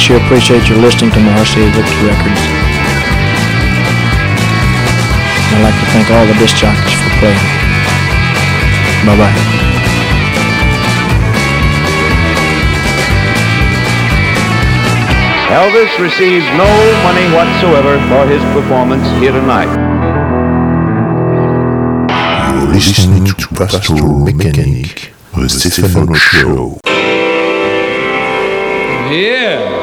Sure appreciate your listening to Marcia Victor Records. I'd like to thank all the disc jockeys for playing. Bye bye. Elvis receives no money whatsoever for his performance here tonight. You're listening to Pastoral Mechanic, the Stefano Show. Yeah.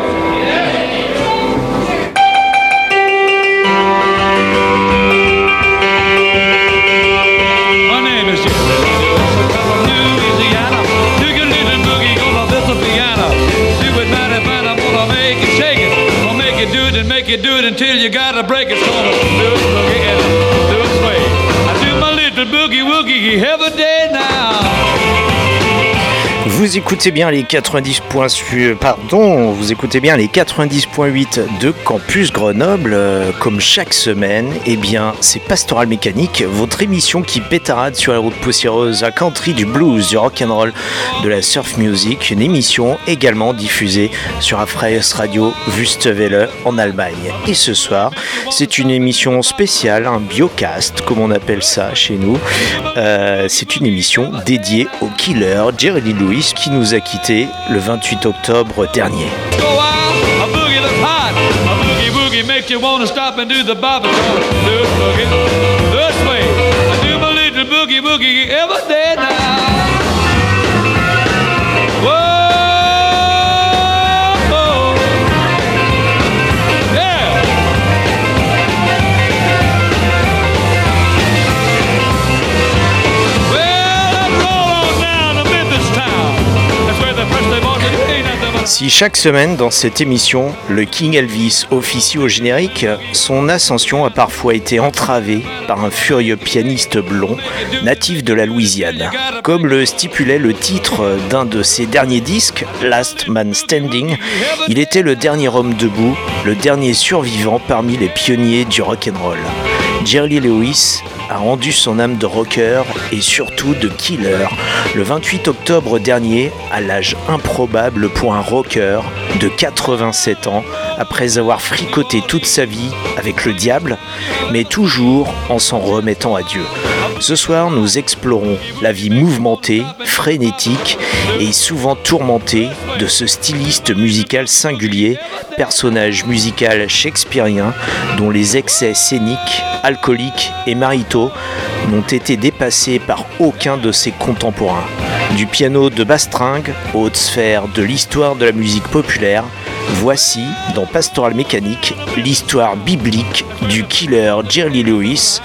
Vous écoutez bien les 90 points su- pardon, vous écoutez bien les 90.8 de Campus Grenoble euh, comme chaque semaine. Eh bien, c'est Pastoral Mécanique, votre émission qui pétarade sur la route poussiéreuse à country du blues, du rock and roll, de la surf music, une émission également diffusée sur Afreies Radio Wüstewelle en Allemagne. Et ce soir, c'est une émission spéciale, un biocast comme on appelle ça chez nous. Euh, c'est une émission dédiée au killer Jerry Lewis qui nous a quittés le 28 octobre dernier. Si chaque semaine dans cette émission, le King Elvis officie au générique, son ascension a parfois été entravée par un furieux pianiste blond natif de la Louisiane. Comme le stipulait le titre d'un de ses derniers disques, Last Man Standing, il était le dernier homme debout, le dernier survivant parmi les pionniers du rock and roll. Jerry Lewis a rendu son âme de rocker et surtout de killer le 28 octobre dernier à l'âge improbable pour un rocker de 87 ans après avoir fricoté toute sa vie avec le diable mais toujours en s'en remettant à Dieu. Ce soir, nous explorons la vie mouvementée, frénétique et souvent tourmentée de ce styliste musical singulier, personnage musical shakespearien dont les excès scéniques, alcooliques et maritaux n'ont été dépassés par aucun de ses contemporains. Du piano de Bastringue aux hautes sphères de l'histoire de la musique populaire, voici, dans Pastoral Mécanique, l'histoire biblique du killer Jerry Lewis,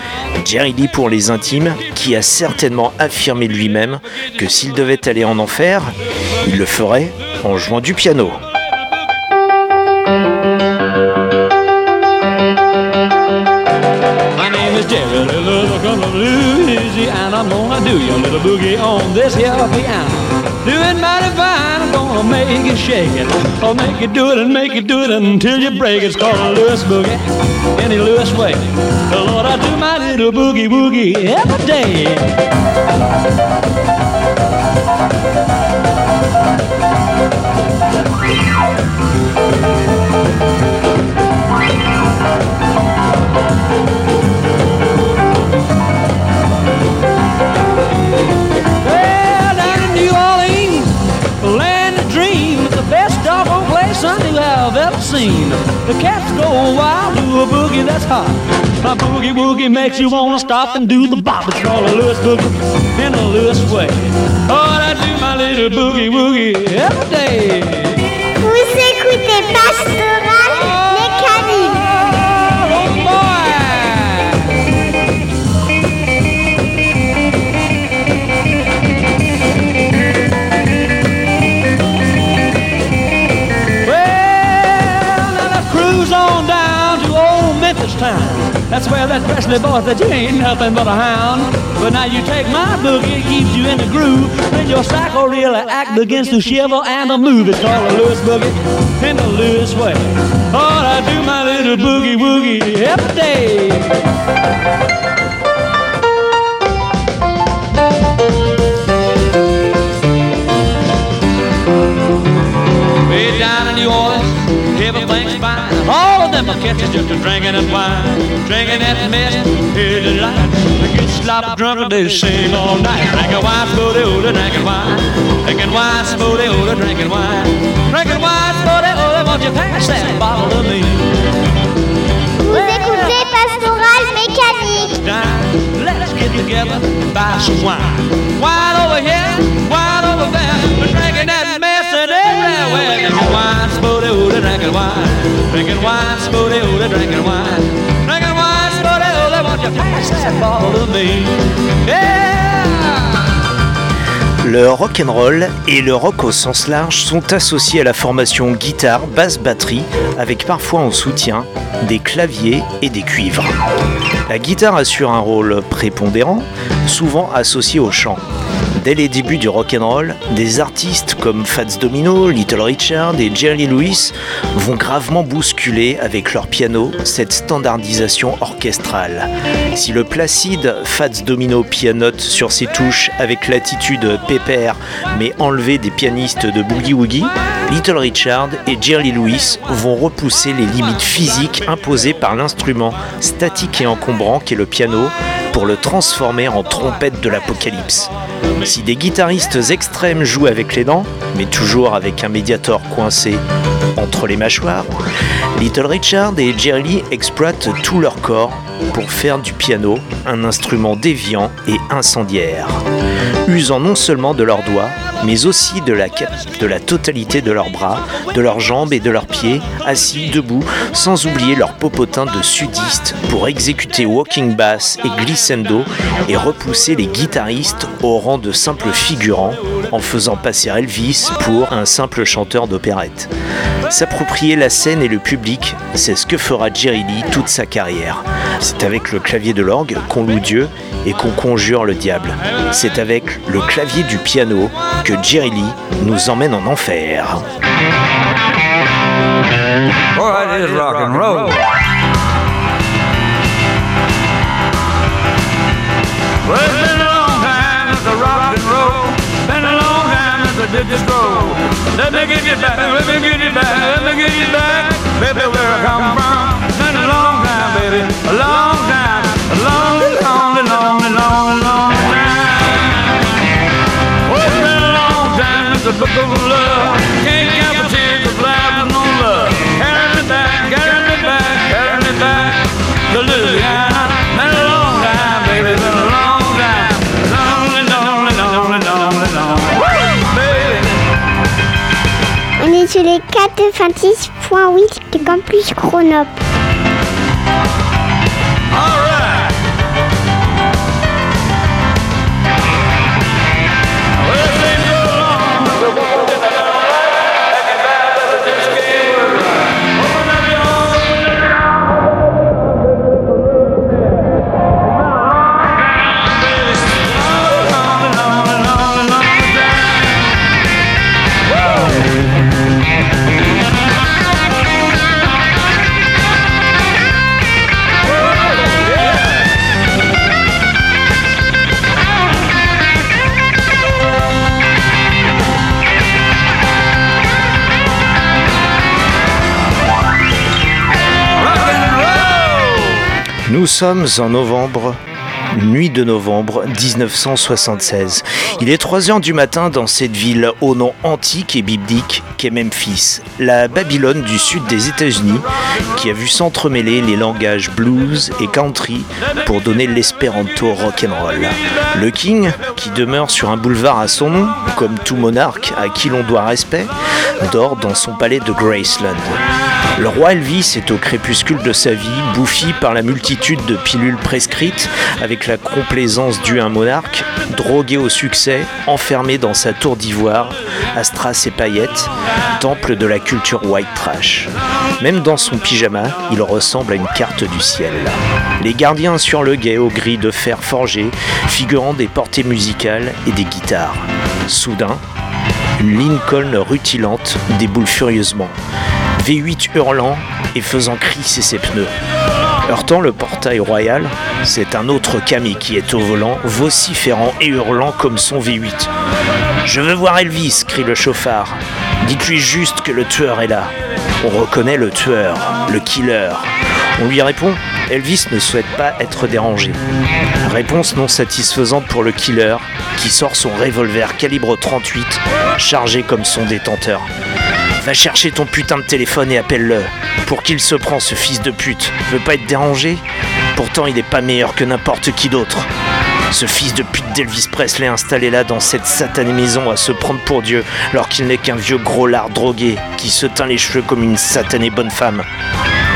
Jerry Lee pour les intimes, qui a certainement affirmé lui-même que s'il devait aller en enfer, il le ferait en jouant du piano. Gonna do your little boogie on this here piano. Do it mighty fine, I'm gonna make it shake it. I'll make it do it and make it do it until you break it. It's called a Lewis boogie, any Lewis way. Lord, I do my little boogie woogie every day. Scene. The cats go wild to a boogie that's hot. My boogie woogie makes you wanna stop and do the bop. It's called a Lewis boogie in a Lewis way. Oh, I do my little boogie woogie every day. Vous écoutez Pastoral that Presley boy said you ain't nothing but a hound. But now you take my boogie, it keeps you in the groove. Then your psycho really act begins to shiver and to move. It's called a Lewis boogie in the Lewis way. Oh, I do my little boogie woogie every day. Them are just a drinking and wine, drinking that mess. Here's the light. They get sloppy drunk and they sing all night. Drinking wine, spooty, ooda, drinking wine. Drinking wine, spooty, ooda, drinking wine. Drinking wine, spooty, ooda, won't you pass that bottle to me? Vous écoutez Pastoral Mécanique. Let's get together and buy some wine. Wine over here, wine over there. We're drinking that mess and everywhere. Drinking wine, spooty, ooda, drinking wine. Drinking wine, spooty, ooda, drinking wine. Drinking wine, spooty, ooda, won't you pass that bottle to me? Yeah! Le rock'n'roll et le rock au sens large sont associés à la formation guitare, basse, batterie, avec parfois en soutien des claviers et des cuivres. La guitare assure un rôle prépondérant, souvent associé au chant. Dès les débuts du rock'n'roll, des artistes comme Fats Domino, Little Richard et Jerry Lewis vont gravement bousculer avec leur piano cette standardisation orchestrale. Si le placide Fats Domino pianote sur ses touches avec l'attitude pépère mais enlevée des pianistes de Boogie Woogie, Little Richard et Jerry Lewis vont repousser les limites physiques imposées par l'instrument statique et encombrant qu'est le piano pour le transformer en trompette de l'apocalypse. Si des guitaristes extrêmes jouent avec les dents, mais toujours avec un médiator coincé entre les mâchoires, Little Richard et Jerry Lee exploitent tout leur corps pour faire du piano un instrument déviant et incendiaire, usant non seulement de leurs doigts, mais aussi de la, totalité de leurs bras, de leurs jambes et de leurs pieds, assis, debout, sans oublier leur popotin de sudistes pour exécuter walking bass et glissando et repousser les guitaristes au rang de simples figurants en faisant passer Elvis pour un simple chanteur d'opérette. S'approprier la scène et le public, c'est ce que fera Jerry Lee toute sa carrière. C'est avec le clavier de l'orgue qu'on loue Dieu et qu'on conjure le diable. C'est avec le clavier du piano que Jerry Lee nous emmène en enfer. Let me you back, let me you back, let me you back. Baby, a long time, a long, long, long, long, long time. Well, it's a long time the book of love. Can't count the tears sur les 96.8 de Campus Chronop. Sommes en novembre nuit de novembre 1976. Il est 3 heures du matin dans cette ville au nom antique et biblique qu'est Memphis, la Babylone du sud des États-Unis, qui a vu s'entremêler les langages blues et country pour donner l'espéranto rock'n'roll. Le King, qui demeure sur un boulevard à son nom, comme tout monarque à qui l'on doit respect, dort dans son palais de Graceland. Le roi Elvis est au crépuscule de sa vie, bouffi par la multitude de pilules prescrites, avec la complaisance due à un monarque, drogué au succès, enfermé dans sa tour d'ivoire, à strass et paillettes, temple de la culture white trash. Même dans son pyjama, il ressemble à une carte du ciel. Les gardiens sur le guet aux grilles de fer forgé, figurant des portées musicales et des guitares. Soudain, Lincoln rutilante déboule furieusement. V8 hurlant et faisant crisser ses pneus. Heurtant le portail royal, c'est un autre Camille qui est au volant, vociférant et hurlant comme son V8. Je veux voir Elvis, crie le chauffard. Dites-lui juste que le tueur est là. On reconnaît le tueur, le killer. On lui répond Elvis ne souhaite pas être dérangé. Réponse non satisfaisante pour le killer, qui sort son revolver calibre 38, chargé comme son détenteur. Va chercher ton putain de téléphone et appelle-le. Pour qui il se prend ce fils de pute Veut pas être dérangé? Pourtant il est pas meilleur que n'importe qui d'autre. Ce fils de pute d'Elvis Presley installé là dans cette satanée maison à se prendre pour Dieu alors qu'il n'est qu'un vieux gros lard drogué qui se teint les cheveux comme une satanée bonne femme.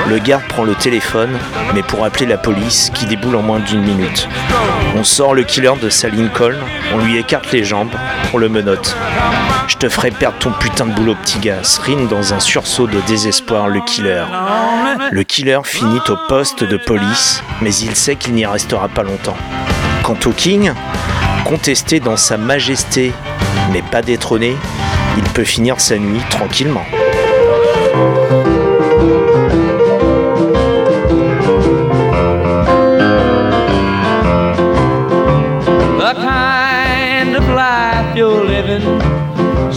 Le garde prend le téléphone, mais pour appeler la police qui déboule en moins d'une minute. On sort le killer de sa Lincoln, on lui écarte les jambes, on le menotte. Je te ferai perdre ton putain de boulot, petit gars, rine dans un sursaut de désespoir le killer. Le killer finit au poste de police, mais il sait qu'il n'y restera pas longtemps. Quant au King, contesté dans sa majesté, mais pas détrôné, il peut finir sa nuit tranquillement.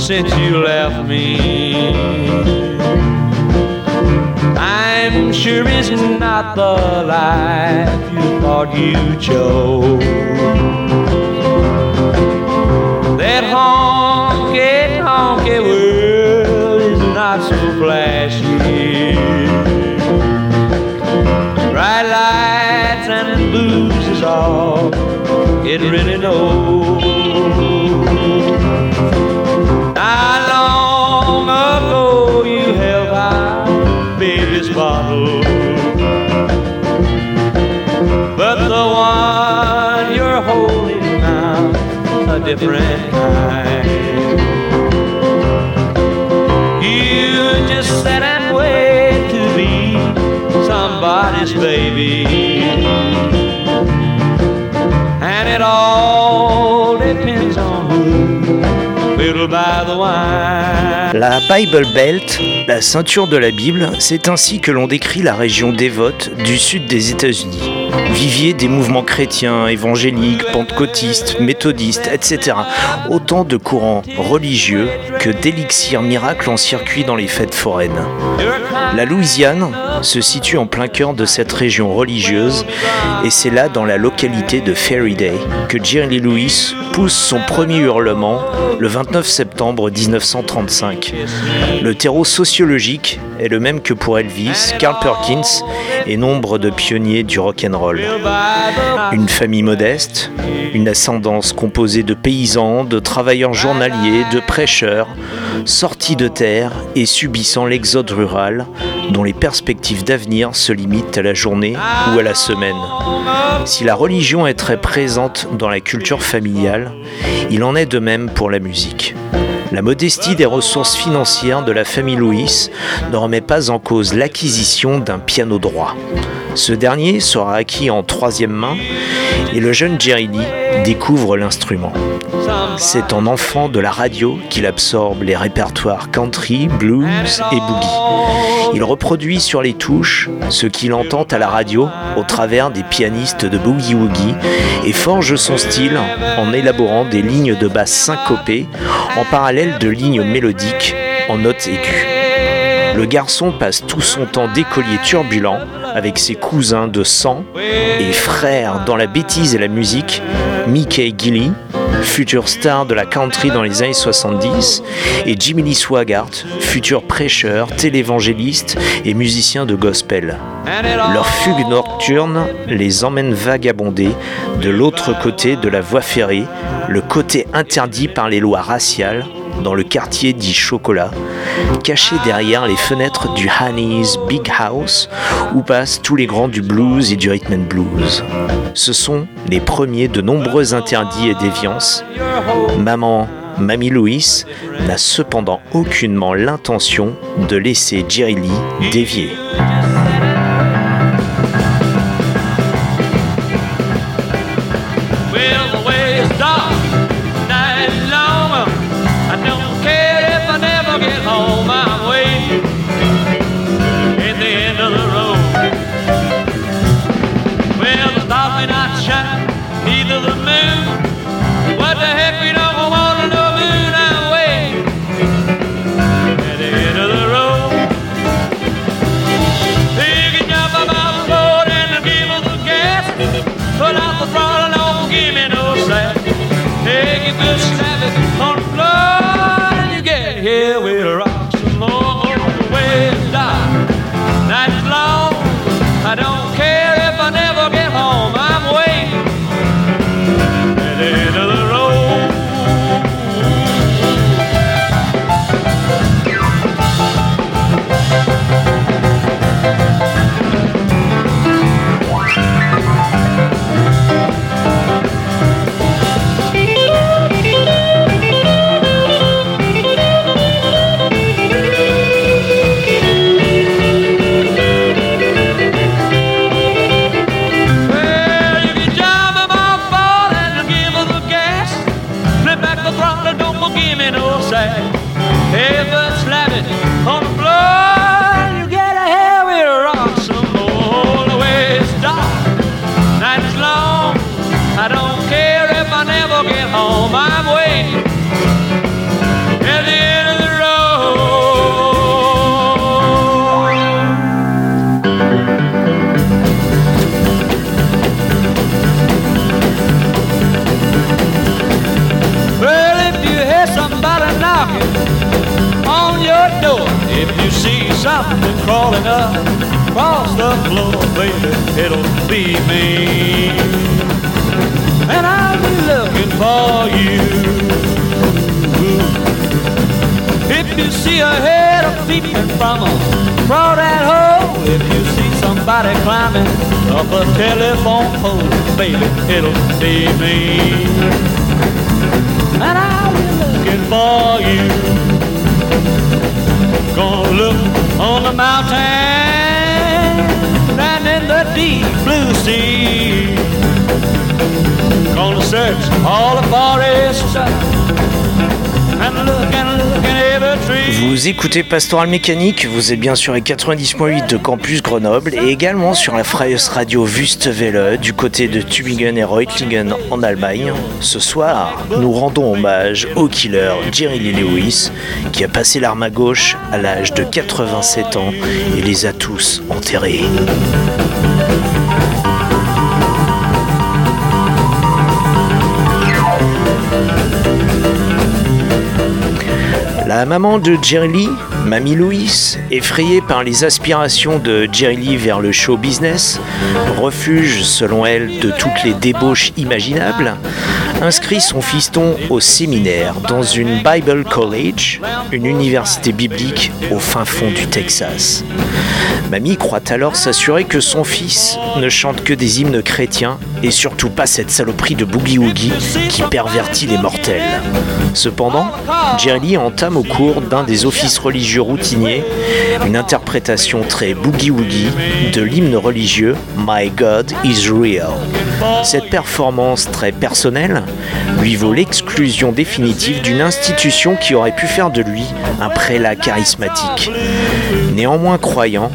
Since you left me. I'm sure it's not the life you thought you chose. That honky tonky world is not so flashy. Bright lights and blues is all it really knows. La Bible Belt, la ceinture de la Bible, c'est ainsi que l'on décrit la région dévote du sud des États-Unis. Vivier des mouvements chrétiens, évangéliques, pentecôtistes, méthodistes, etc. Autant de courants religieux que d'élixirs miracles en circuit dans les fêtes foraines. La Louisiane se situe en plein cœur de cette région religieuse et c'est là, dans la localité de Fairy Day, que Jerry Lewis pousse son premier hurlement le 29 septembre 1935. Le terreau sociologique est le même que pour Elvis, Carl Perkins et nombre de pionniers du rock'n'roll. Une famille modeste, une ascendance composée de paysans, de travailleurs journaliers, de prêcheurs, sortis de terre et subissant l'exode rural, dont les perspectives d'avenir se limitent à la journée ou à la semaine. Si la religion est très présente dans la culture familiale, il en est de même pour la musique. La modestie des ressources financières de la famille Louis ne remet pas en cause l'acquisition d'un piano droit. Ce dernier sera acquis en troisième main et le jeune Jerry Lee découvre l'instrument. C'est en enfant de la radio qu'il absorbe les répertoires country, blues et boogie. Il reproduit sur les touches ce qu'il entend à la radio au travers des pianistes de boogie woogie et forge son style en élaborant des lignes de basse syncopées en parallèle de lignes mélodiques en notes aiguës. Le garçon passe tout son temps d'écolier turbulent avec ses cousins de sang et frères dans la bêtise et la musique, Mickey Gilly, futur star de la country dans les années 70, et Jimmy Lee Swaggart, futur prêcheur, télévangéliste et musicien de gospel. Leur fugue nocturne les emmène vagabonder de l'autre côté de la voie ferrée, le côté interdit par les lois raciales, dans le quartier dit Chocolat, caché derrière les fenêtres du Honey's Big House, où passent tous les grands du blues et du rhythm blues. Ce sont les premiers de nombreux interdits et déviances. Maman, Mamie Louise, n'a cependant aucunement l'intention de laisser Jerry Lee dévier. Écoutez Pastoral Mécanique, vous êtes bien sur les 90.8 de Campus Grenoble et également sur la Freies Radio Wüstewelle du côté de Tübingen et Reutlingen en Allemagne. Ce soir, nous rendons hommage au killer Jerry Lee Lewis qui a passé l'arme à gauche à l'âge de 87 ans et les a tous enterrés. La maman de Jerry Lee, Mamie Louise, effrayée par les aspirations de Jerry Lee vers le show business, refuge selon elle de toutes les débauches imaginables, inscrit son fiston au séminaire dans une Bible College, une université biblique au fin fond du Texas. Mamie croit alors s'assurer que son fils ne chante que des hymnes chrétiens et surtout pas cette saloperie de boogie-woogie qui pervertit les mortels. Cependant, Jerry entame au cours d'un des offices religieux routiniers une interprétation très boogie-woogie de l'hymne religieux My God is Real. Cette performance très personnelle lui vaut l'exclusion définitive d'une institution qui aurait pu faire de lui un prélat charismatique. Néanmoins croyant,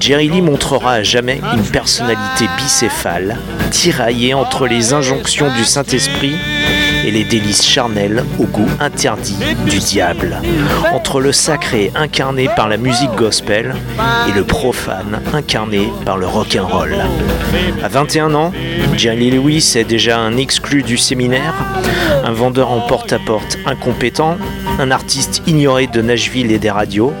Jerry Lee montrera à jamais une personnalité bicéphale, tiraillée entre les injonctions du Saint-Esprit et les délices charnelles au goût interdit du diable. Entre le sacré incarné par la musique gospel et le profane incarné par le rock'n'roll. À 21 ans, Jerry Lewis est déjà un exclu du séminaire, un vendeur en porte-à-porte incompétent, un artiste ignoré de Nashville et des radios,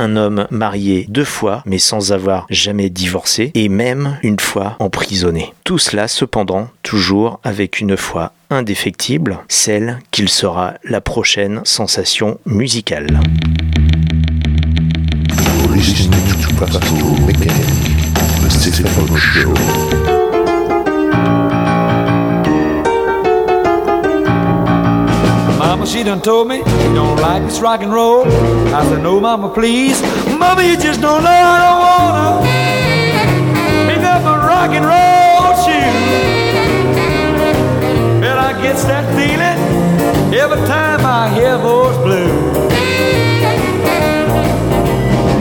un homme marié deux fois mais sans avoir jamais divorcé et même une fois emprisonné. Tout cela cependant toujours avec une foi indéfectible, celle qu'il sera la prochaine sensation musicale. She done told me you don't like this rock and roll. I said, no, mama, please. Mama, you just don't know I don't wanna pick up a rock and roll shoe. But I gets that feeling every time I hear those blues.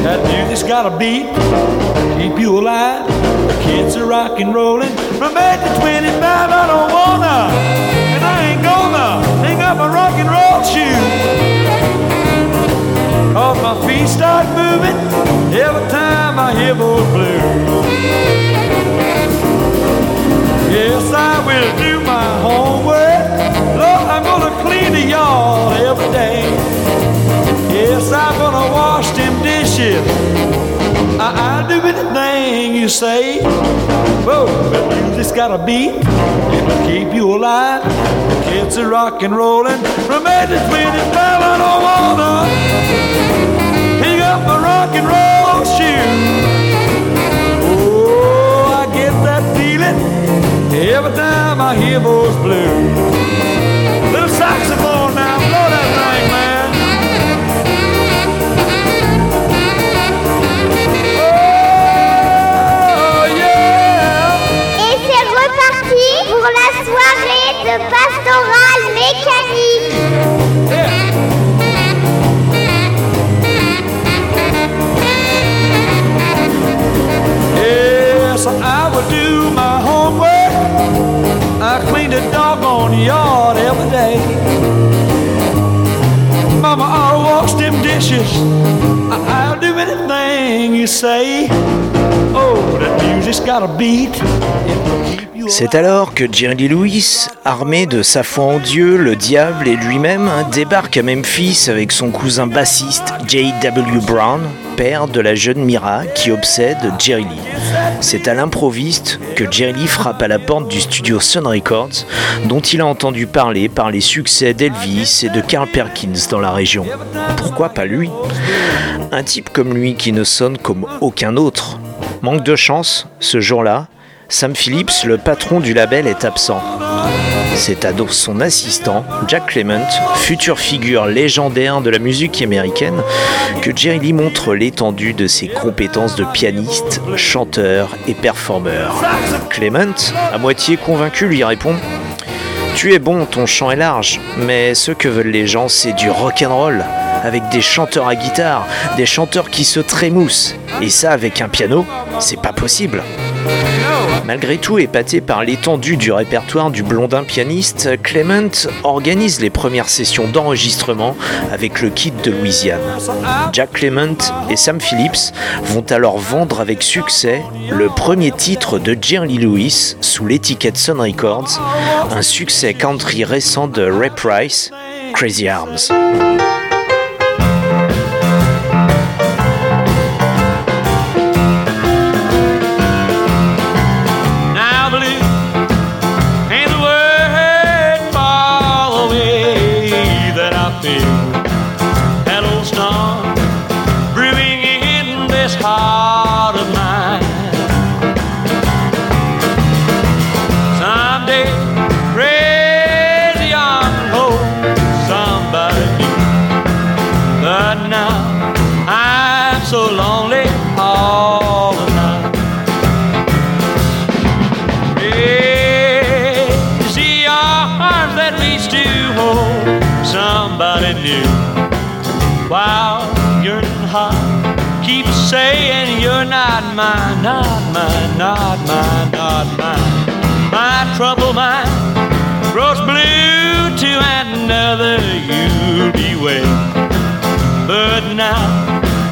That music's got a beat, keep you alive. The kids are rock and rolling from 8 to 25. I don't wanna, and I ain't gonna up a rock and roll shoe. Cause my feet start moving every time I hear those blues. Yes, I will do my homework. Lord, I'm gonna clean the yard every day. Yes, I'm gonna wash them dishes. I, I'll do anything you say. Whoa, but you just got a beat. It'll keep you alive. The kids are rock and rolling 8 to 25. I don't wanna pick up a rock and roll shoe. Oh, I get that feeling every time I hear those blues. Little saxophone de pastoral mécanique. Yes, I will do my homework. I clean the doggone yard every day. Mama, I'll wash them dishes. I- I'll do anything you say. Oh, that music's got a beat. C'est alors que Jerry Lee Lewis, armé de sa foi en Dieu, le diable et lui-même, hein, débarque à Memphis avec son cousin bassiste J.W. Brown, père de la jeune Mira qui obsède Jerry Lee. C'est à l'improviste que Jerry Lee frappe à la porte du studio Sun Records, dont il a entendu parler par les succès d'Elvis et de Carl Perkins dans la région. Pourquoi pas lui? Un type comme lui qui ne sonne comme aucun autre. Manque de chance, ce jour-là, Sam Phillips, le patron du label, est absent. C'est à son assistant, Jack Clement, future figure légendaire de la musique américaine, que Jerry Lee montre l'étendue de ses compétences de pianiste, chanteur et performeur. Clement, à moitié convaincu, lui répond Tu es bon, ton chant est large, mais ce que veulent les gens, c'est du rock'n'roll, avec des chanteurs à guitare, des chanteurs qui se trémoussent. Et ça, avec un piano, c'est pas possible. Malgré tout, épaté par l'étendue du répertoire du blondin pianiste, Clement organise les premières sessions d'enregistrement avec le kit de Louisiane. Jack Clement et Sam Phillips vont alors vendre avec succès le premier titre de Jerry Lewis sous l'étiquette Sun Records, un succès country récent de Ray Price, Crazy Arms. While yearning heart keeps saying you're not mine, not mine, not mine, not mine. My troubled mind grows blue to another, you'll be waiting. But now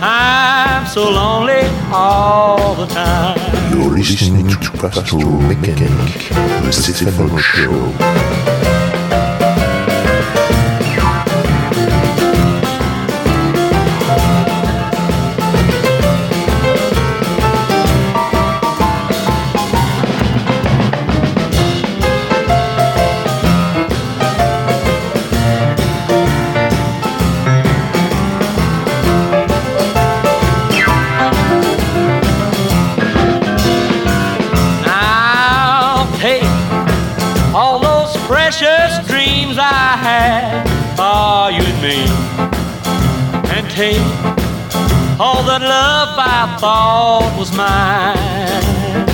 I'm so lonely all the time. You're listening to Pastoral Mechanic, the Stefano Show. I'll all that love I thought was mine.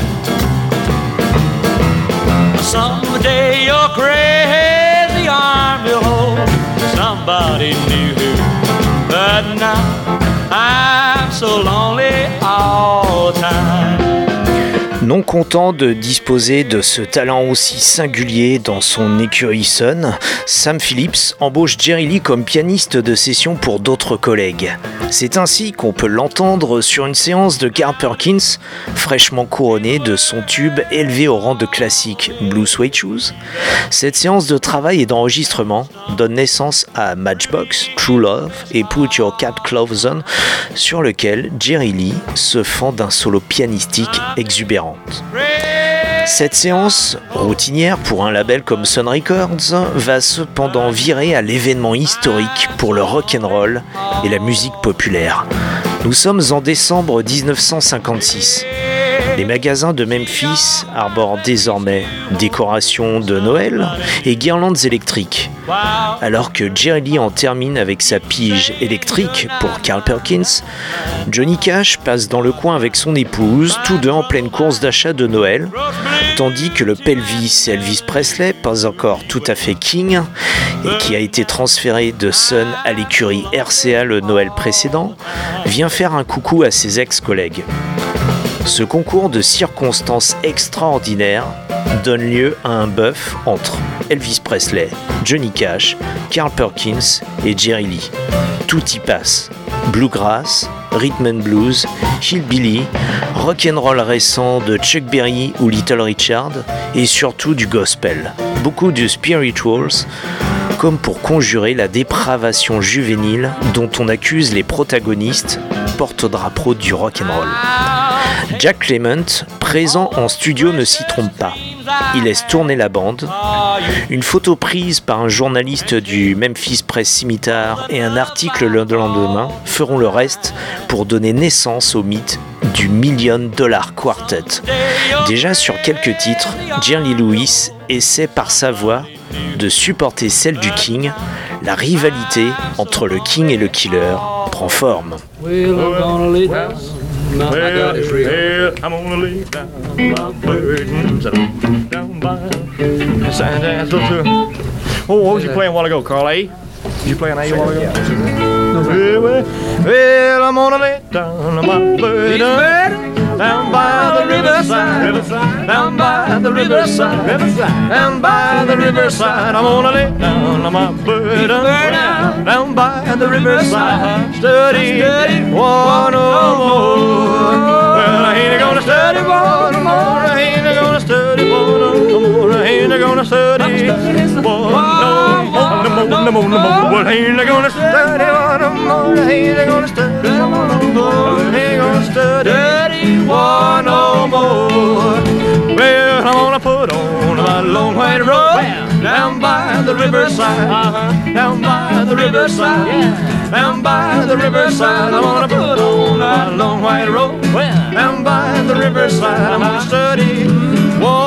Someday your crazy arm will hold somebody new, but now I'm so lonely all the time. Non content de disposer de ce talent aussi singulier dans son écurie Sun, Sam Phillips embauche Jerry Lee comme pianiste de session pour d'autres collègues. C'est ainsi qu'on peut l'entendre sur une séance de Carl Perkins, fraîchement couronné de son tube élevé au rang de classique Blue Suede Shoes. Cette séance de travail et d'enregistrement donne naissance à Matchbox, True Love et Put Your Cat Clothes On, sur lequel Jerry Lee se fend d'un solo pianistique exubérant. Cette séance, routinière pour un label comme Sun Records, va cependant virer à l'événement historique pour le rock and roll et la musique populaire. Nous sommes en décembre 1956. Les magasins de Memphis arborent désormais décorations de Noël et guirlandes électriques. Alors que Jerry Lee en termine avec sa pige électrique pour Carl Perkins, Johnny Cash passe dans le coin avec son épouse, tous deux en pleine course d'achat de Noël, tandis que le pelvis Elvis Presley, pas encore tout à fait king, et qui a été transféré de Sun à l'écurie RCA le Noël précédent, vient faire un coucou à ses ex-collègues. Ce concours de circonstances extraordinaires donne lieu à un bœuf entre Elvis Presley, Johnny Cash, Carl Perkins et Jerry Lee. Tout y passe. Bluegrass, rhythm and blues, hillbilly, rock'n'roll récent de Chuck Berry ou Little Richard et surtout du gospel. Beaucoup de spirituals comme pour conjurer la dépravation juvénile dont on accuse les protagonistes porte-drapeau du rock'n'roll. Jack Clement, présent en studio, ne s'y trompe pas. Il laisse tourner la bande. Une photo prise par un journaliste du Memphis Press Scimitar et un article le lendemain feront le reste pour donner naissance au mythe du Million Dollar Quartet. Déjà sur quelques titres, Jerry Lewis essaie par sa voix de supporter celle du King. La rivalité entre le King et le Killer prend forme. I'm gonna lay down. My, my God is. Well, I'm gonna lay down my burdens down by San. Oh, what was you playing a while ago, Carl? A? Did you play an A a while ago? Well, well, well, I'm gonna lay down my burdens down by the riverside, down by the riverside, down by the riverside. I'm gonna lay down my burden down by the riverside, study one no more. Well, I ain't gonna study one no more. I ain't gonna study one no more. I ain't gonna study no more. No more. Well, I ain't gonna study no more. I ain't gonna study no more. I ain't gonna study one no more. Well, I'm gonna put on my long white robe down by the riverside, uh-huh. down by the riverside, yeah. down by the riverside. I'm gonna put on my long white robe well. down by the riverside. I'm gonna study one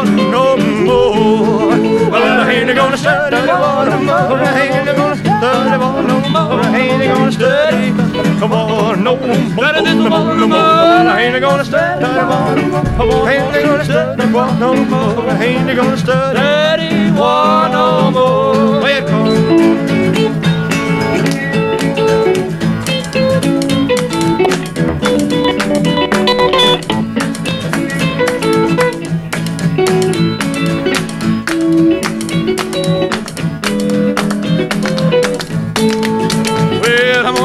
ain't gonna study one no more. I ain't gonna study one no more. I ain't gonna study one no more. No more. I ain't gonna study one no more. I ain't gonna study one no more. I ain't gonna study one no more. It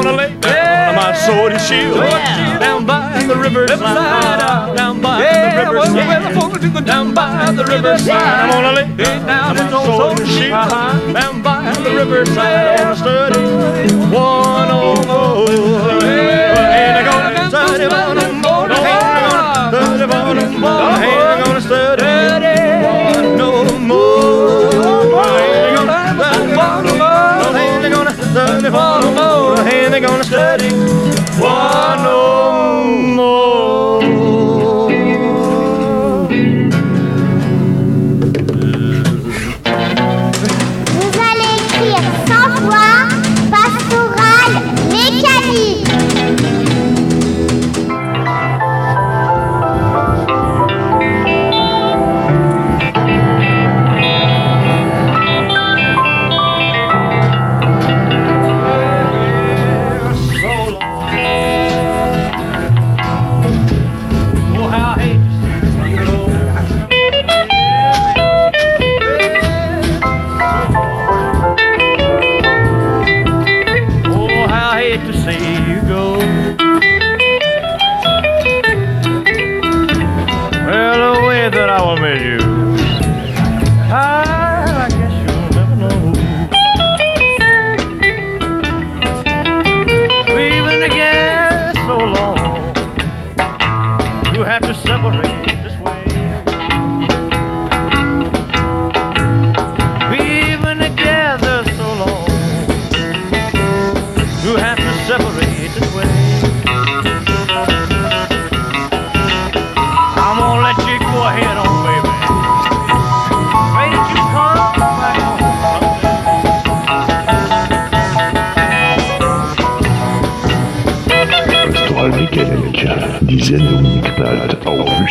goes. my sword and shield. Down by the riverside, down by the riverside, down by the riverside. I'm gonna lay down my sword and shield. Down by the riverside, I'm gonna study one on more. Ain't I gonna study one letting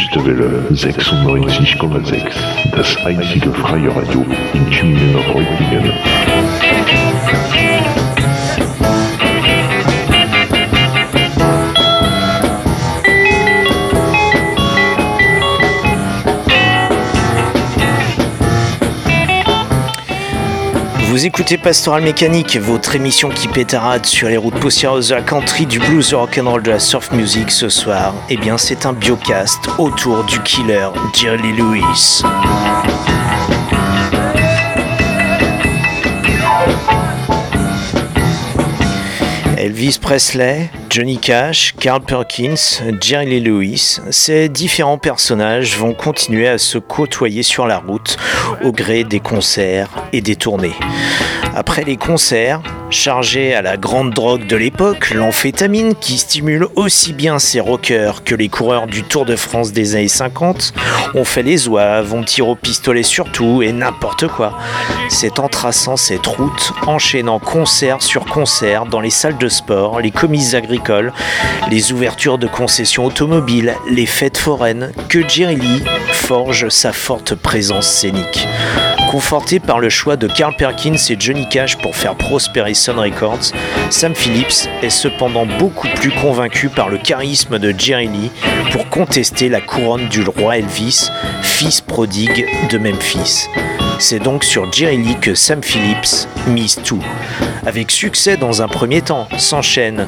Wüstewelle 96,6, das einzige freie Radio in Tübingen und Reutlingen. Vous écoutez Pastoral Mécanique, votre émission qui pétarade sur les routes poussiéreuses de la country, du blues, du rock'n'roll, de la surf music ce soir. Eh bien, c'est un biocast autour du killer Jerry Lewis. Elvis Presley, Johnny Cash, Carl Perkins, Jerry Lee Lewis, ces différents personnages vont continuer à se côtoyer sur la route au gré des concerts et des tournées. Après les concerts, chargés à la grande drogue de l'époque, l'amphétamine qui stimule aussi bien ces rockers que les coureurs du Tour de France des années 50, ont fait les oives, ont tiré au pistolet surtout et n'importe quoi. C'est en traçant cette route, enchaînant concert sur concert dans les salles de sport, les comices agricoles, les ouvertures de concessions automobiles, les fêtes foraines, que Jerry Lee forge sa forte présence scénique. Conforté par le choix de Carl Perkins et Johnny Cash pour faire prospérer Sun Records, Sam Phillips est cependant beaucoup plus convaincu par le charisme de Jerry Lee pour contester la couronne du roi Elvis, fils prodigue de Memphis. C'est donc sur Jerry Lee que Sam Phillips mise tout. Avec succès dans un premier temps, s'enchaînent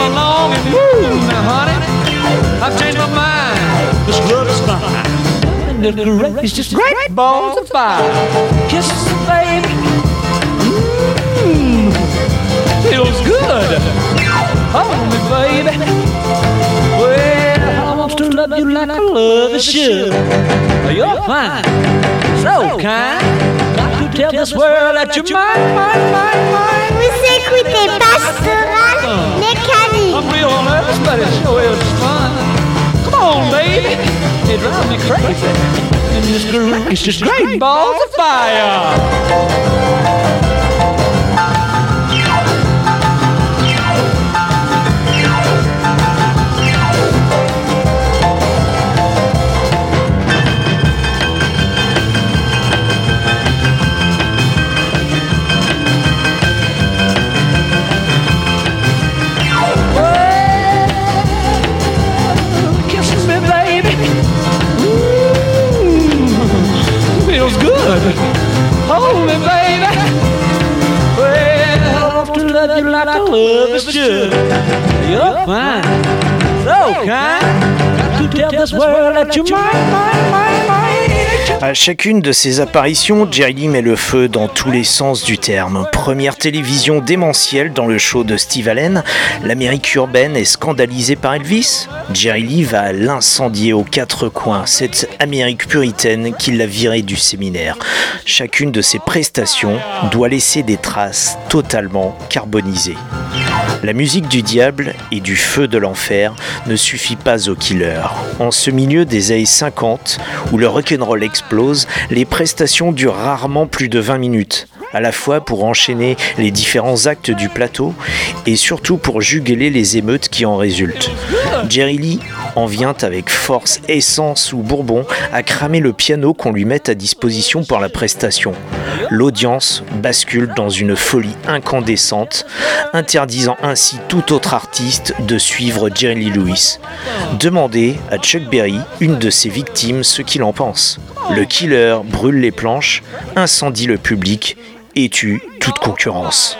came along and woo, now honey, I've changed my mind. This love is fine. Goodness gracious, great balls of fire. Kisses, baby. Mmm, feels good. Hold me, baby. Well, I want to love you like I love a should. You're fine, so kind. Got to tell this world that you're mine, mine, mine, mine. Vous écoutez Pastoral Real nervous, but it sure is fun. Come on, baby. It drives me crazy. And this groove is just great balls of fire. Hold me, baby. Well, I love to love you like I love is should. You're fine, so kind. To tell this world that you're mine, mine, mine. À chacune de ses apparitions, Jerry Lee met le feu dans tous les sens du terme. Première télévision démentielle dans le show de Steve Allen, l'Amérique urbaine est scandalisée par Elvis. Jerry Lee va l'incendier aux quatre coins, cette Amérique puritaine qui l'a viré du séminaire. Chacune de ses prestations doit laisser des traces totalement carbonisées. La musique du diable et du feu de l'enfer ne suffit pas au killer. En ce milieu des années 50, où le rock'n'roll explose, les prestations durent rarement plus de 20 minutes à la fois pour enchaîner les différents actes du plateau et surtout pour juguler les émeutes qui en résultent. Jerry Lee en vient avec force, essence ou bourbon à cramer le piano qu'on lui met à disposition pour la prestation. L'audience bascule dans une folie incandescente, interdisant ainsi tout autre artiste de suivre Jerry Lee Lewis. Demandez à Chuck Berry, une de ses victimes, ce qu'il en pense. Le killer brûle les planches, incendie le public et tue toute concurrence.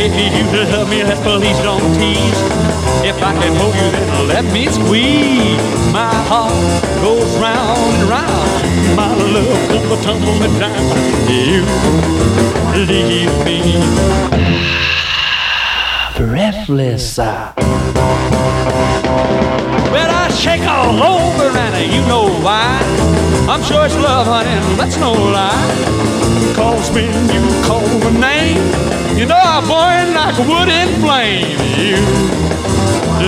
You to love me, let's please don't tease. If I can hold you, then let me squeeze. My heart goes round and round. My love comes tumbling down. You leave me breathless. Well, I shake all over, and you know why. I'm sure it's love, honey, that's no lie. Cause when you call my name, you know I burn like wood in flame. You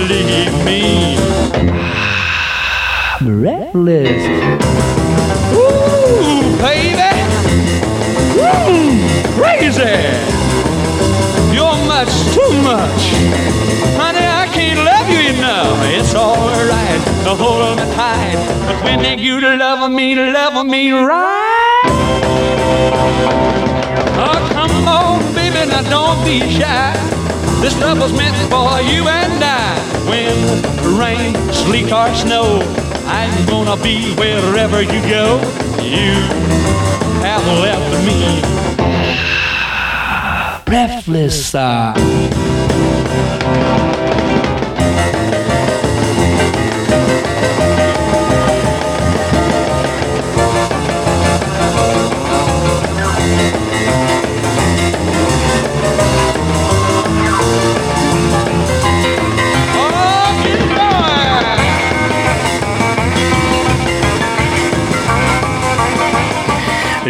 leave me breathless. Ooh, baby. Ooh, crazy. You're much too much. Honey, I can't love you enough. It's alright to hold me tight. But when you to love me, love me right. Oh, come on, baby, now don't be shy. This love was meant for you and I. When rain, sleet, or snow, I'm gonna be wherever you go. You have left me breathless. Uh.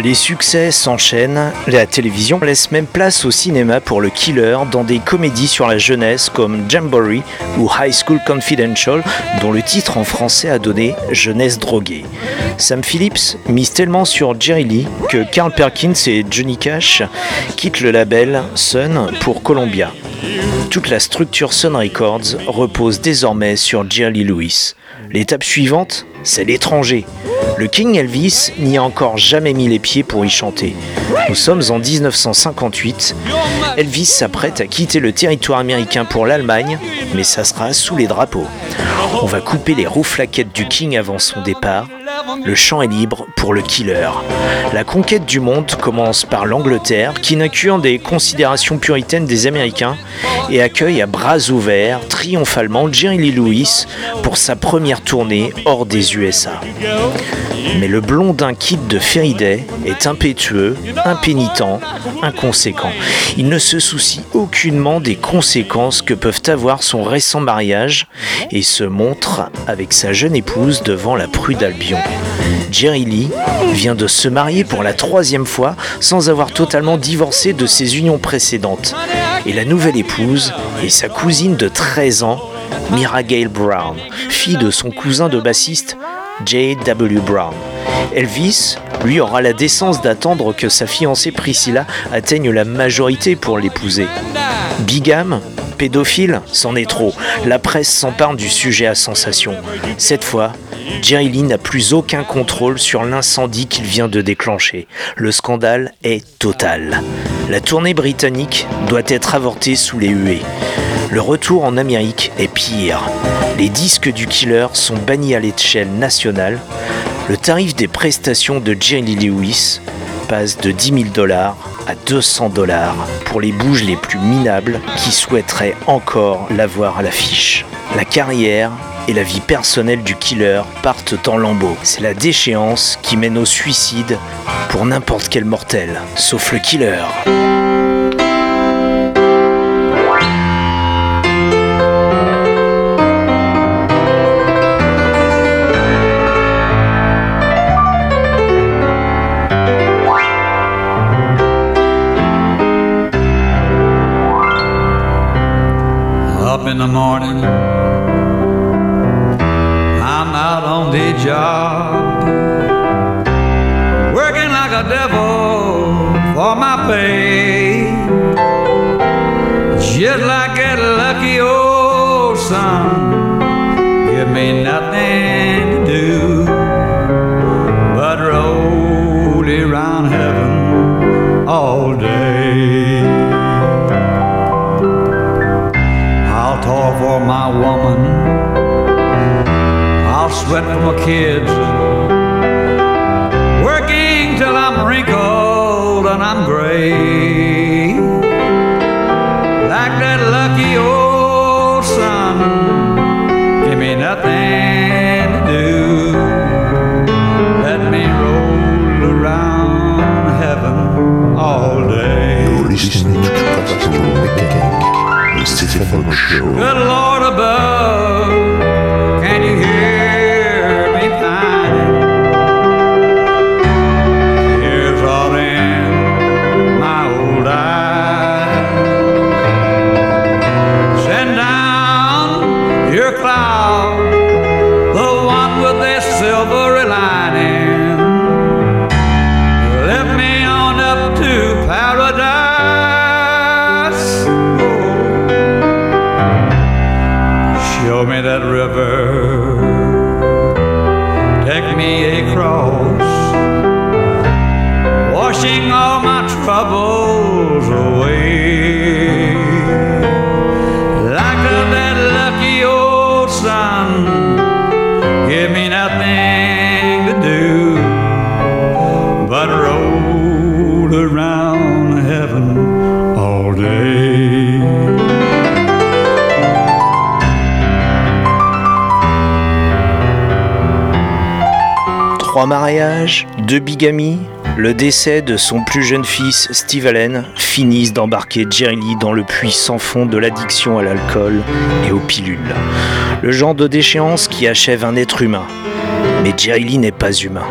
Les succès s'enchaînent, la télévision laisse même place au cinéma pour le killer dans des comédies sur la jeunesse comme Jamboree ou High School Confidential, dont le titre en français a donné Jeunesse droguée. Sam Phillips mise tellement sur Jerry Lee que Carl Perkins et Johnny Cash quittent le label Sun pour Columbia. Toute la structure Sun Records repose désormais sur Jerry Lee Lewis. L'étape suivante, c'est l'étranger. Le King Elvis n'y a encore jamais mis les pieds pour y chanter. Nous sommes en 1958. Elvis s'apprête à quitter le territoire américain pour l'Allemagne, mais ça sera sous les drapeaux. On va couper les rouflaquettes du King avant son départ. Le champ est libre pour le killer. La conquête du monde commence par l'Angleterre, qui n'incluant des considérations puritaines des Américains et accueille à bras ouverts triomphalement Jerry Lee Lewis pour sa première tournée hors des USA. Mais le blondin kid de Feriday est impétueux, impénitent, inconséquent. Il ne se soucie aucunement des conséquences que peuvent avoir son récent mariage et se montre avec sa jeune épouse devant la prude Albion. Jerry Lee vient de se marier pour la troisième fois sans avoir totalement divorcé de ses unions précédentes. Et la nouvelle épouse est sa cousine de 13 ans, Mira Gale Brown, fille de son cousin de bassiste J.W. Brown. Elvis, lui, aura la décence d'attendre que sa fiancée Priscilla atteigne la majorité pour l'épouser. Bigame, pédophile, c'en est trop. La presse s'empare du sujet à sensation. Cette fois, Jerry Lee n'a plus aucun contrôle sur l'incendie qu'il vient de déclencher. Le scandale est total. La tournée britannique doit être avortée sous les huées. Le retour en Amérique est pire. Les disques du killer sont bannis à l'échelle nationale. Le tarif des prestations de Jerry Lewis passe de 10 000 dollars à 200 dollars pour les bouges les plus minables qui souhaiteraient encore l'avoir à l'affiche. La carrière et la vie personnelle du killer partent en lambeaux. C'est la déchéance qui mène au suicide pour n'importe quel mortel, sauf le killer. Working like a devil for my pay. Just like that lucky old sun, give me nothing I'll sweat for my kids. Working till I'm wrinkled and I'm gray. Like that lucky old sun. Give me nothing to do. Let me roll around heaven all day. You're listening to Pastor Mechanic, the Stephen Show. Good Lord above, Trois mariages, deux bigamies, le décès de son plus jeune fils Steve Allen finissent d'embarquer Jerry Lee dans le puits sans fond de l'addiction à l'alcool et aux pilules. Le genre de déchéance qui achève un être humain. Mais Jerry Lee n'est pas humain.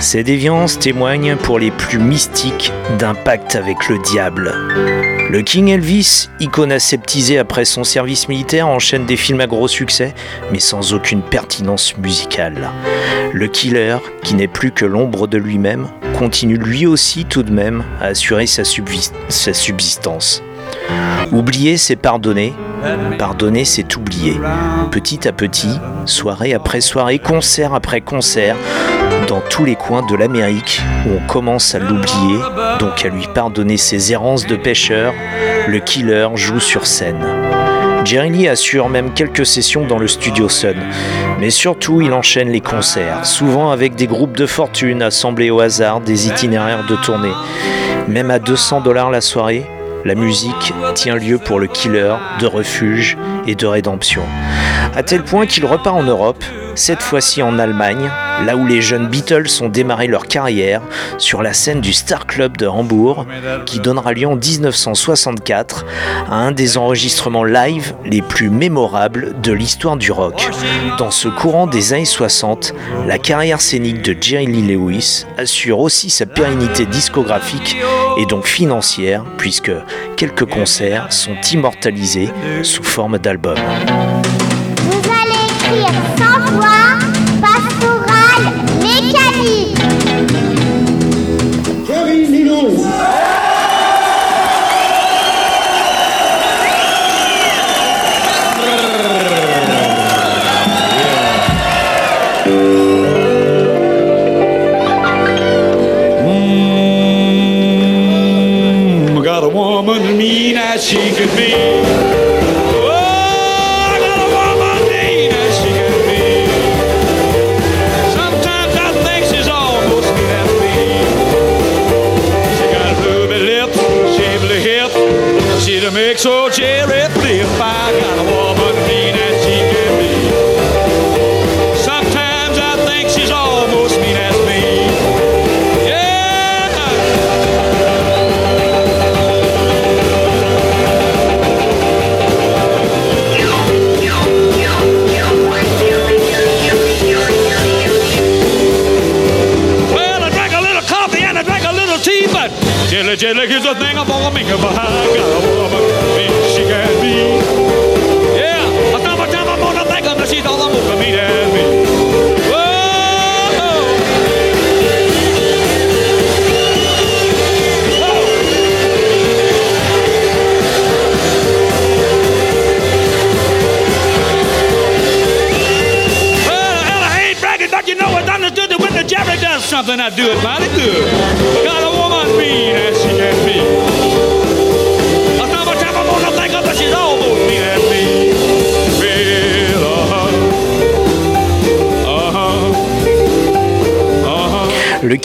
Ses déviances témoignent pour les plus mystiques d'un pacte avec le diable. Le King Elvis, icône aseptisée après son service militaire, enchaîne des films à gros succès, mais sans aucune pertinence musicale. Le killer, qui n'est plus que l'ombre de lui-même, continue lui aussi tout de même à assurer sa, sa subsistance. Oublier, c'est pardonner. Pardonner, c'est oublier. Petit à petit, soirée après soirée, concert après concert, dans tous les coins de l'Amérique où on commence à l'oublier, donc à lui pardonner ses errances de pêcheur, le killer joue sur scène. Jerry Lee assure même quelques sessions dans le studio Sun, mais surtout il enchaîne les concerts, souvent avec des groupes de fortune assemblés au hasard des itinéraires de tournée. Même à 200 dollars la soirée, la musique tient lieu pour le killer de refuge et de rédemption. À tel point qu'il repart en Europe, cette fois-ci en Allemagne, là où les jeunes Beatles ont démarré leur carrière sur la scène du Star Club de Hambourg, qui donnera lieu en 1964 à un des enregistrements live les plus mémorables de l'histoire du rock. Dans ce courant des années 60, la carrière scénique de Jerry Lee Lewis assure aussi sa pérennité discographique et donc financière, puisque quelques concerts sont immortalisés sous forme d'albums.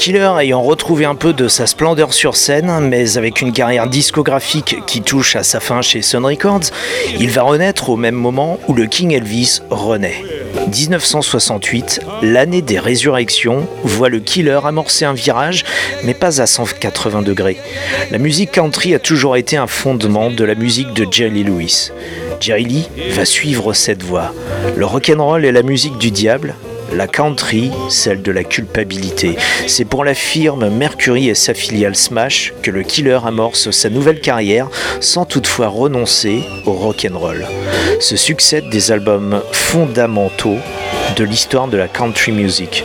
Killer ayant retrouvé un peu de sa splendeur sur scène, mais avec une carrière discographique qui touche à sa fin chez Sun Records, il va renaître au même moment où le King Elvis renaît. 1968, l'année des résurrections, voit le killer amorcer un virage, mais pas à 180 degrés. La musique country a toujours été un fondement de la musique de Jerry Lewis. Jerry Lee va suivre cette voie. Le rock'n'roll est la musique du diable, la country, celle de la culpabilité. C'est pour la firme Mercury et sa filiale Smash que le killer amorce sa nouvelle carrière sans toutefois renoncer au rock'n'roll. Se succèdent des albums fondamentaux de l'histoire de la country music.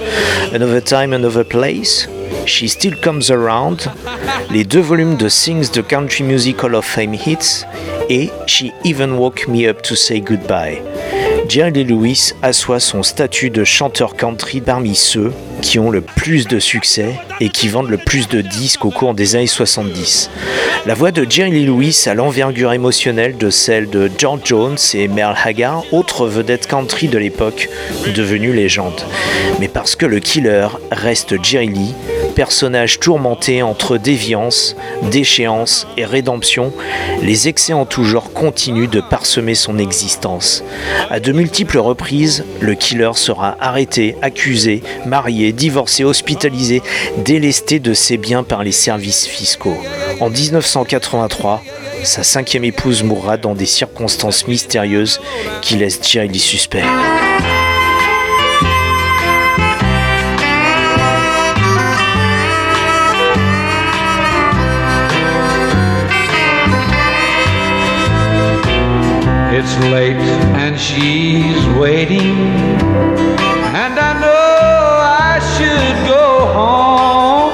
Another Time, Another Place, She Still Comes Around, les deux volumes de Sings the Country Music Hall of Fame Hits et She Even Woke Me Up to Say Goodbye. Jerry Lee Lewis assoit son statut de chanteur country parmi ceux qui ont le plus de succès et qui vendent le plus de disques au cours des années 70. La voix de Jerry Lee Lewis a l'envergure émotionnelle de celle de George Jones et Merle Haggard, autres vedettes country de l'époque, devenues légendes. Mais parce que le killer reste Jerry Lee, personnage tourmenté entre déviance, déchéance et rédemption, les excès en tout genre continuent de parsemer son existence. À de multiples reprises, le killer sera arrêté, accusé, marié, divorcé, hospitalisé, délesté de ses biens par les services fiscaux. En 1983, sa cinquième épouse mourra dans des circonstances mystérieuses qui laissent Jerry suspect. She's waiting, and I know I should go home.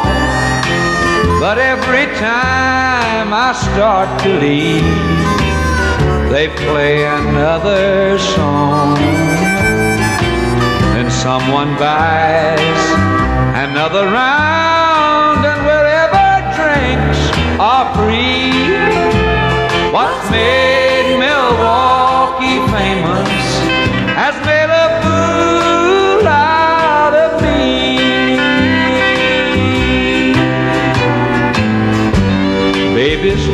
But every time I start to leave, they play another song. Then someone buys another round, and wherever drinks are free, what made Milwaukee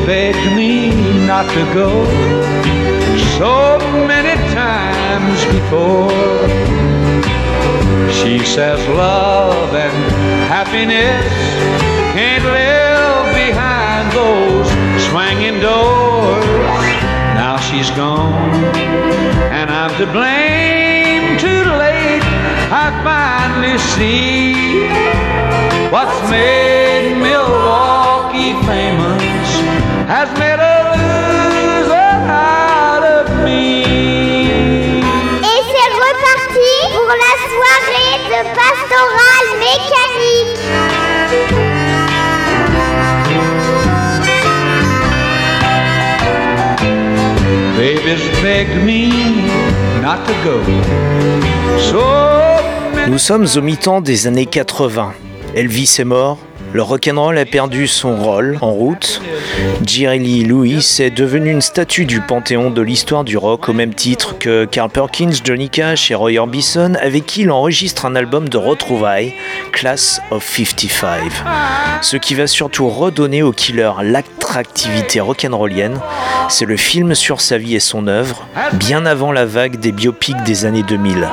begged me not to go so many times before. She says love and happiness can't live behind those swinging doors. Now she's gone, and I'm to blame. Too late, I finally see what's made Milwaukee famous has made a loser out of me. Et c'est reparti pour la soirée de pastoral mécanique. Baby's begged me not to go. So Nous sommes au mi-temps des années 80. Elvis est mort, le rock'n'roll a perdu son rôle en route. Jerry Lee Lewis est devenu une statue du panthéon de l'histoire du rock au même titre que Carl Perkins, Johnny Cash et Roy Orbison, avec qui il enregistre un album de retrouvailles, Class of 55. Ce qui va surtout redonner au killer l'acte attractivité rock'n'rollienne, c'est le film sur sa vie et son œuvre, bien avant la vague des biopics des années 2000.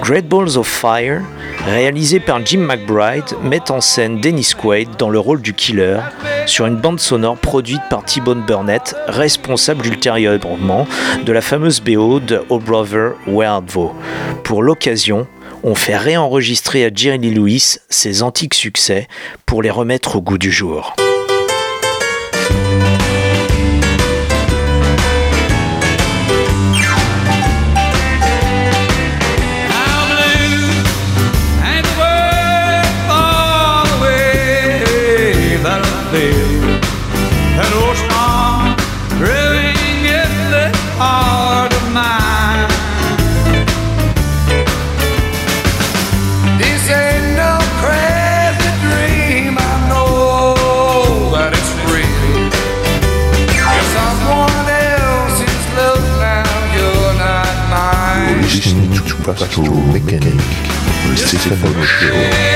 Great Balls of Fire, réalisé par Jim McBride, met en scène Dennis Quaid dans le rôle du killer sur une bande sonore produite par T-Bone Burnett, responsable ultérieurement de la fameuse BO de Oh Brother Where Art Thou. Pour l'occasion, on fait réenregistrer à Jerry Lee Lewis ses antiques succès pour les remettre au goût du jour. To Pasto Mechanic, le Stéphane Show.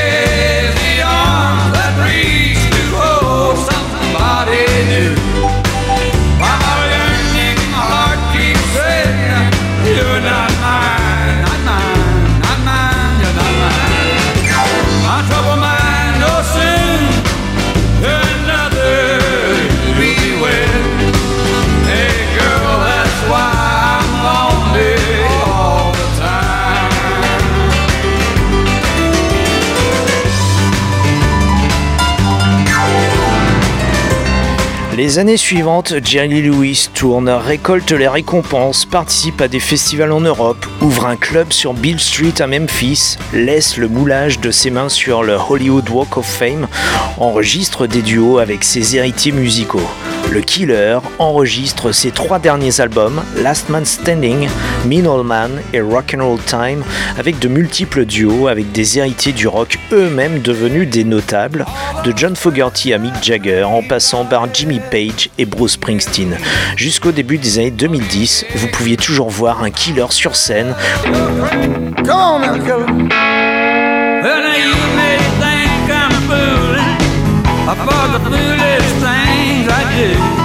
Les années suivantes, Jerry Lewis tourne, récolte les récompenses, participe à des festivals en Europe, ouvre un club sur Bill Street à Memphis, laisse le moulage de ses mains sur le Hollywood Walk of Fame, enregistre des duos avec ses héritiers musicaux. Le Killer enregistre ses trois derniers albums, Last Man Standing, Mean Old Man et Rock'n'Roll Time, avec de multiples duos avec des héritiers du rock eux-mêmes devenus des notables, de John Fogerty à Mick Jagger, en passant par Jimmy Page et Bruce Springsteen. Jusqu'au début des années 2010, vous pouviez toujours voir un Killer sur scène things I do. You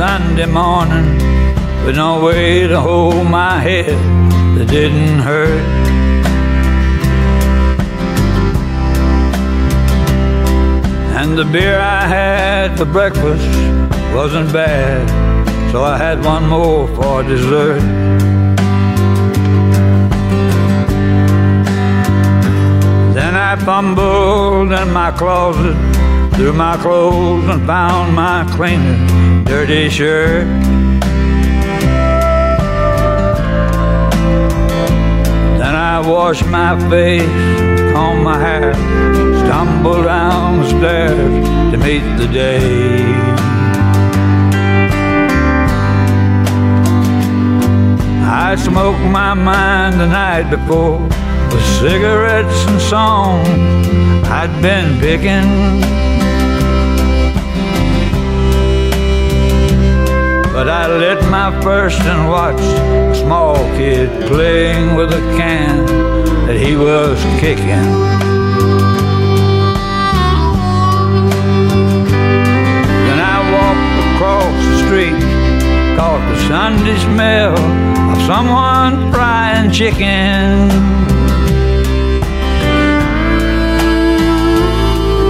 Sunday morning with no way to hold my head that didn't hurt. And the beer I had for breakfast wasn't bad, so I had one more for dessert. Then I fumbled in my closet through my clothes and found my cleanest dirty shirt. Then I washed my face, combed my hair, stumbled down the stairs to meet the day. I smoked my mind the night before with cigarettes and songs I'd been picking. But I lit my first and watched a small kid playing with a can that he was kicking. Then I walked across the street, caught the Sunday smell of someone frying chicken.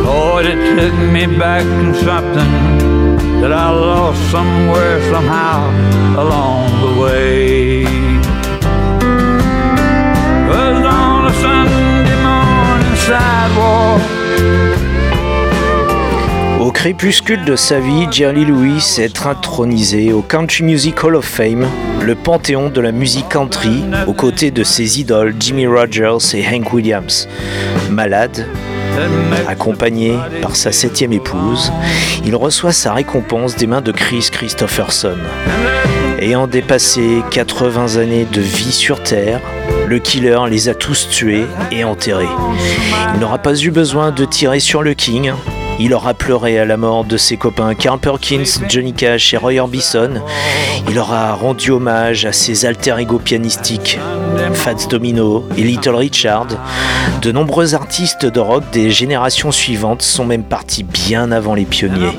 Lord, it took me back to something Au crépuscule de sa vie, Jerry Lewis est intronisé au Country Music Hall of Fame, le panthéon de la musique country, aux côtés de ses idoles Jimmy Rogers et Hank Williams. Malade, Accompagné par sa septième épouse, il reçoit sa récompense des mains de Chris Christopherson. Ayant dépassé 80 années de vie sur Terre, le killer les a tous tués et enterrés. Il n'aura pas eu besoin de tirer sur le King, il aura pleuré à la mort de ses copains Carl Perkins, Johnny Cash et Roy Orbison. Il aura rendu hommage à ses alter ego pianistiques, Fats Domino et Little Richard. De nombreux artistes de rock des générations suivantes sont même partis bien avant les pionniers.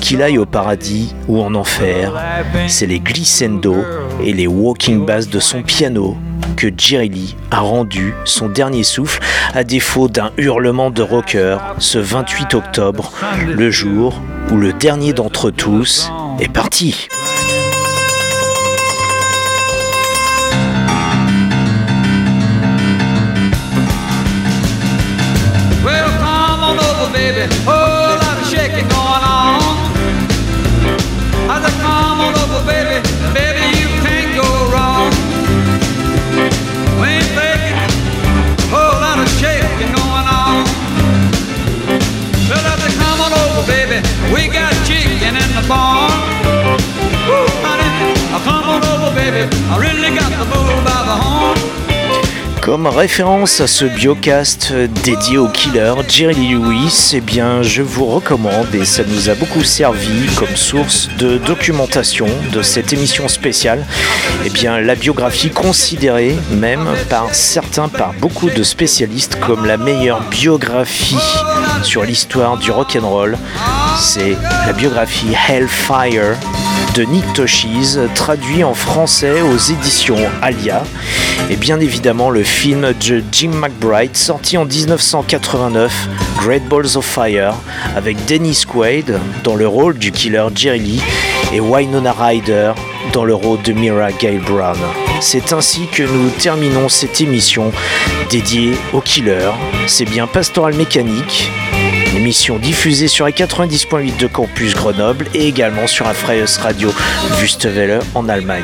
Qu'il aille au paradis ou en enfer, c'est les glissando et les walking bass de son piano que Jerry Lee a rendu son dernier souffle à défaut d'un hurlement de rocker ce 28 octobre, le jour où le dernier d'entre tous est parti. Comme référence à ce biocast dédié au killer Jerry Lewis, eh bien, je vous recommande, et ça nous a beaucoup servi comme source de documentation de cette émission spéciale, eh bien, la biographie considérée même par certains, par beaucoup de spécialistes, comme la meilleure biographie sur l'histoire du rock'n'roll. C'est la biographie Hellfire de Nick Toshiz, traduit en français aux éditions Alia, et bien évidemment le film de Jim McBride, sorti en 1989, Great Balls of Fire, avec Dennis Quaid dans le rôle du killer Jerry Lee et Winona Ryder dans le rôle de Mira Gale Brown. C'est ainsi que nous terminons cette émission dédiée au killer. C'est bien Pastoral Mécanique, émission diffusée sur les 90.8 de Campus Grenoble et également sur la Freies Radio Wüstewelle en Allemagne.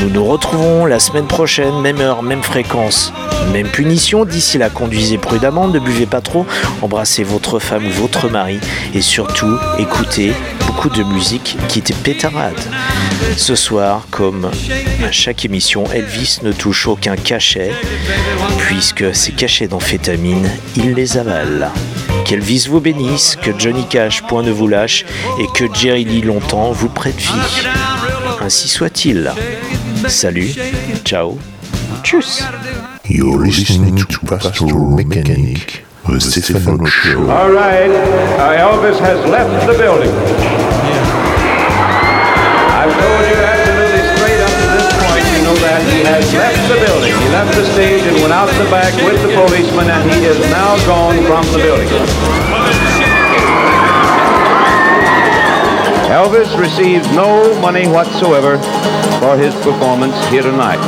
Nous nous retrouvons la semaine prochaine, même heure, même fréquence, même punition. D'ici là, conduisez prudemment, ne buvez pas trop, embrassez votre femme ou votre mari et surtout écoutez beaucoup de musique qui était pétarade. Ce soir, comme à chaque émission, Elvis ne touche aucun cachet puisque ces cachets d'amphétamine, il les avale. Qu'Elvis vous bénisse, que Johnny Cash point ne vous lâche et que Jerry Lee longtemps vous prête vie. Ainsi soit-il. Salut, ciao, tchuss. You're listening to Pastoral Mechanic, the Stefano Show. All right, uh, Elvis has left the building. I've told you point, that he has left the building. He left the stage and went out the back with the policeman, and he is now gone from the building. Elvis receives no money whatsoever for his performance here tonight.